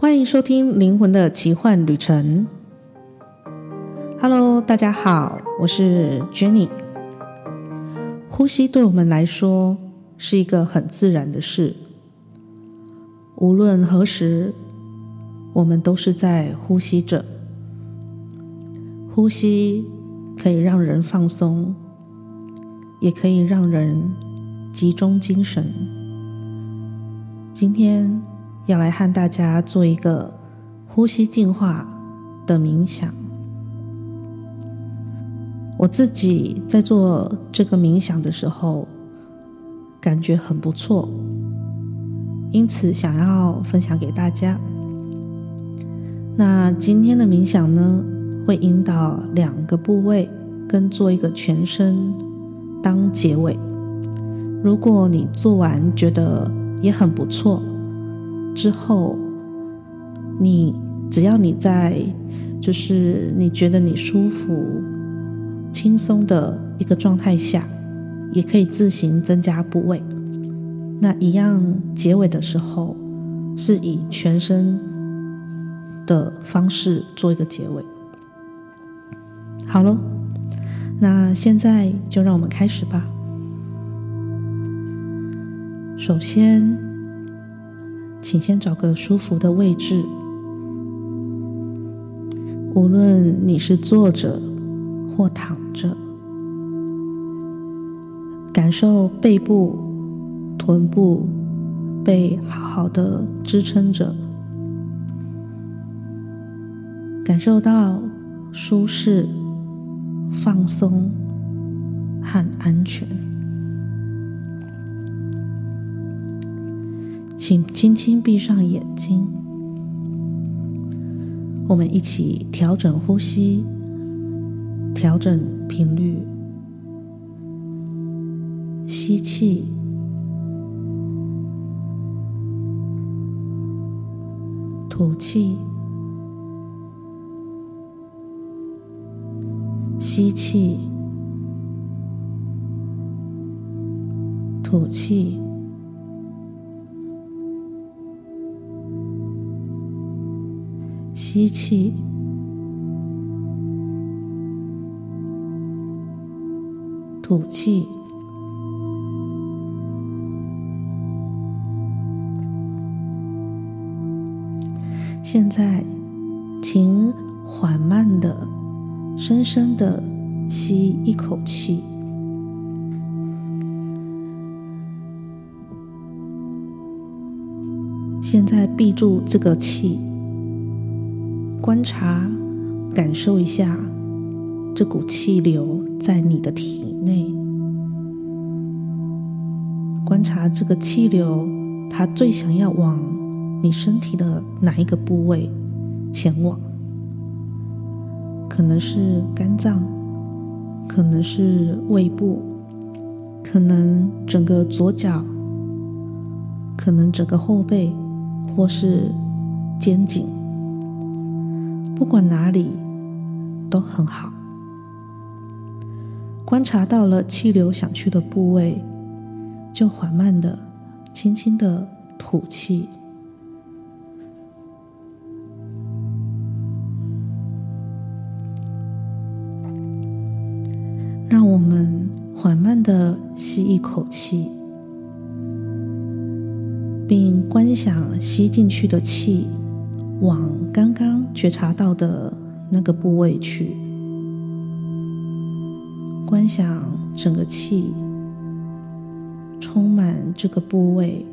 欢迎收听《灵魂的奇幻旅程》。Hello，大家好，我是 Jenny。呼吸对我们来说是一个很自然的事，无论何时，我们都是在呼吸着。呼吸可以让人放松，也可以让人集中精神。今天，要来和大家做一个呼吸净化的冥想。我自己在做这个冥想的时候，感觉很不错，因此想要分享给大家。那今天的冥想呢，会引导两个部位，跟做一个全身当结尾。如果你做完觉得也很不错。之后，你只要你在，就是你觉得你舒服、轻松的一个状态下，也可以自行增加部位。那一样结尾的时候，是以全身的方式做一个结尾。好了，那现在就让我们开始吧。首先。请先找个舒服的位置，无论你是坐着或躺着，感受背部、臀部被好好的支撑着，感受到舒适、放松和安全。请轻轻闭上眼睛，我们一起调整呼吸，调整频率。吸气，吐气，吸气，吐气。吸气，吐气。现在，请缓慢的、深深的吸一口气。现在闭住这个气。观察，感受一下这股气流在你的体内。观察这个气流，它最想要往你身体的哪一个部位前往？可能是肝脏，可能是胃部，可能整个左脚，可能整个后背，或是肩颈。不管哪里都很好。观察到了气流想去的部位，就缓慢的、轻轻的吐气。让我们缓慢的吸一口气，并观想吸进去的气。往刚刚觉察到的那个部位去，观想整个气充满这个部位，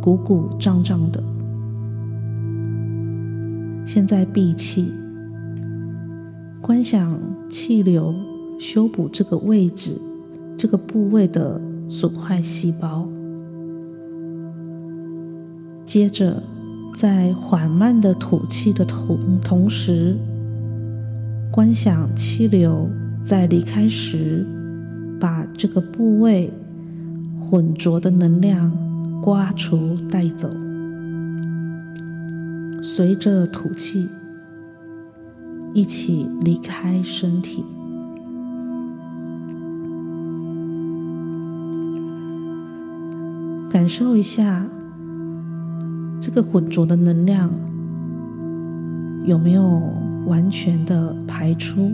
鼓鼓胀胀的。现在闭气，观想气流修补这个位置、这个部位的损坏细胞。接着，在缓慢的吐气的同同时，观想气流在离开时，把这个部位浑浊的能量刮除带走。随着吐气，一起离开身体，感受一下。这个浑浊的能量有没有完全的排出？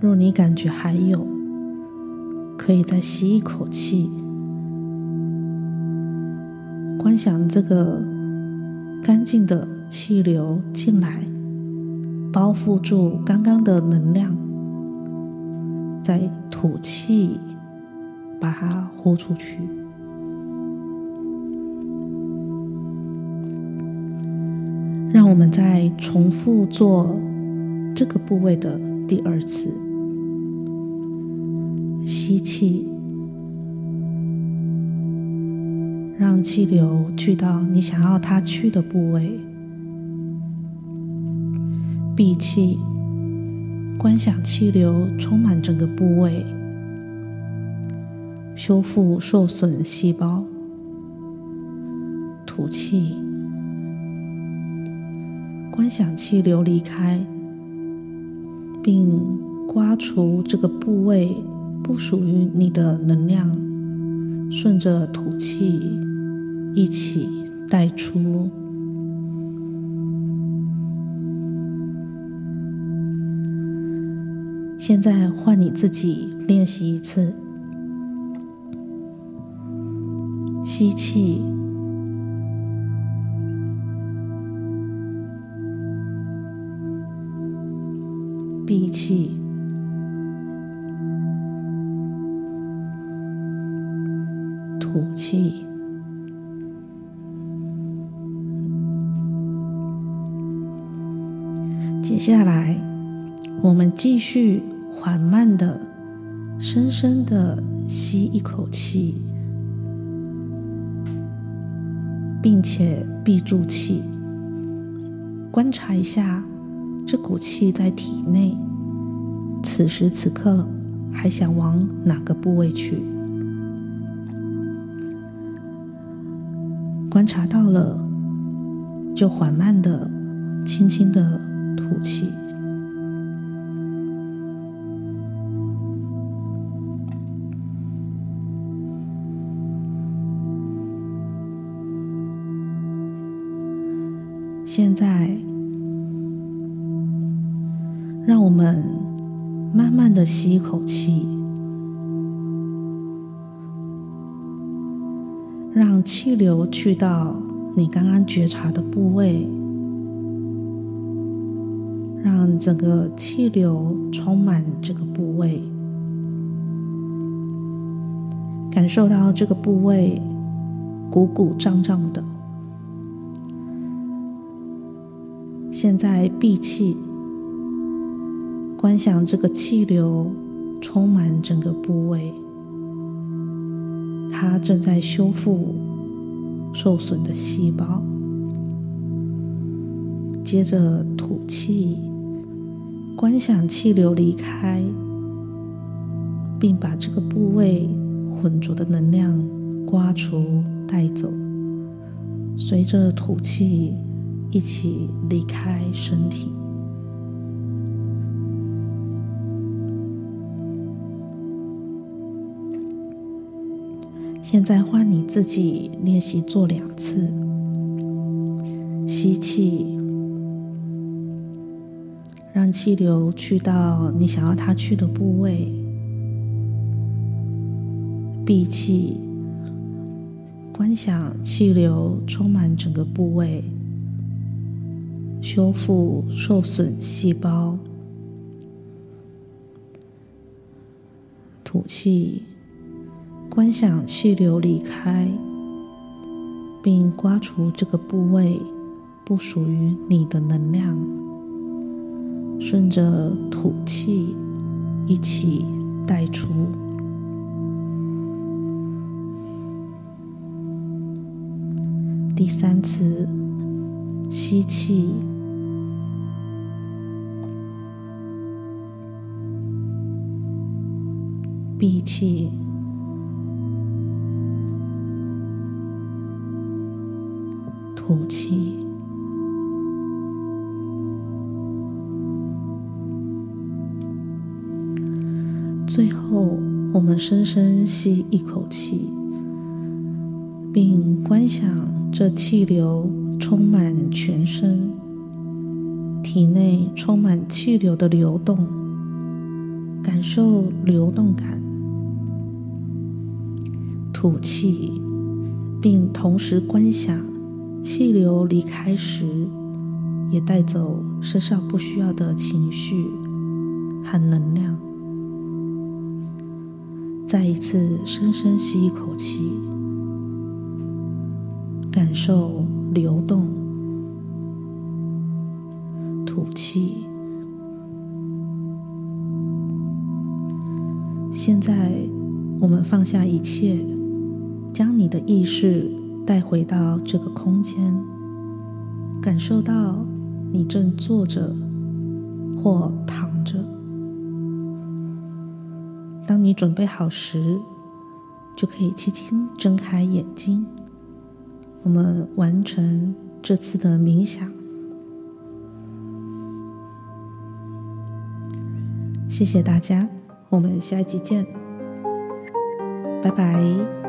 若你感觉还有，可以再吸一口气，观想这个干净的气流进来，包覆住刚刚的能量，再吐气，把它呼出去。让我们再重复做这个部位的第二次。吸气，让气流去到你想要它去的部位。闭气，观想气流充满整个部位，修复受损细胞。吐气。观想气流离开，并刮除这个部位不属于你的能量，顺着吐气一起带出。现在换你自己练习一次，吸气。闭气，吐气。接下来，我们继续缓慢的、深深的吸一口气，并且闭住气，观察一下。这股气在体内，此时此刻还想往哪个部位去？观察到了，就缓慢的、轻轻的吐气。现在。让我们慢慢的吸一口气，让气流去到你刚刚觉察的部位，让整个气流充满这个部位，感受到这个部位鼓鼓胀胀的。现在闭气。观想这个气流充满整个部位，它正在修复受损的细胞。接着吐气，观想气流离开，并把这个部位浑浊的能量刮除带走，随着吐气一起离开身体。现在换你自己练习做两次，吸气，让气流去到你想要它去的部位；闭气，观想气流充满整个部位，修复受损细胞。吐气。观想气流离开，并刮除这个部位不属于你的能量，顺着吐气一起带出。第三次吸气，闭气。吐气，最后我们深深吸一口气，并观想这气流充满全身，体内充满气流的流动，感受流动感。吐气，并同时观想气流离开时，也带走身上不需要的情绪和能量。再一次深深吸一口气，感受流动，吐气。现在，我们放下一切，将你的意识带回到这个空间，感受到你正坐着或躺着。当你准备好时，就可以轻轻睁开眼睛。我们完成这次的冥想。谢谢大家，我们下一集见，拜拜。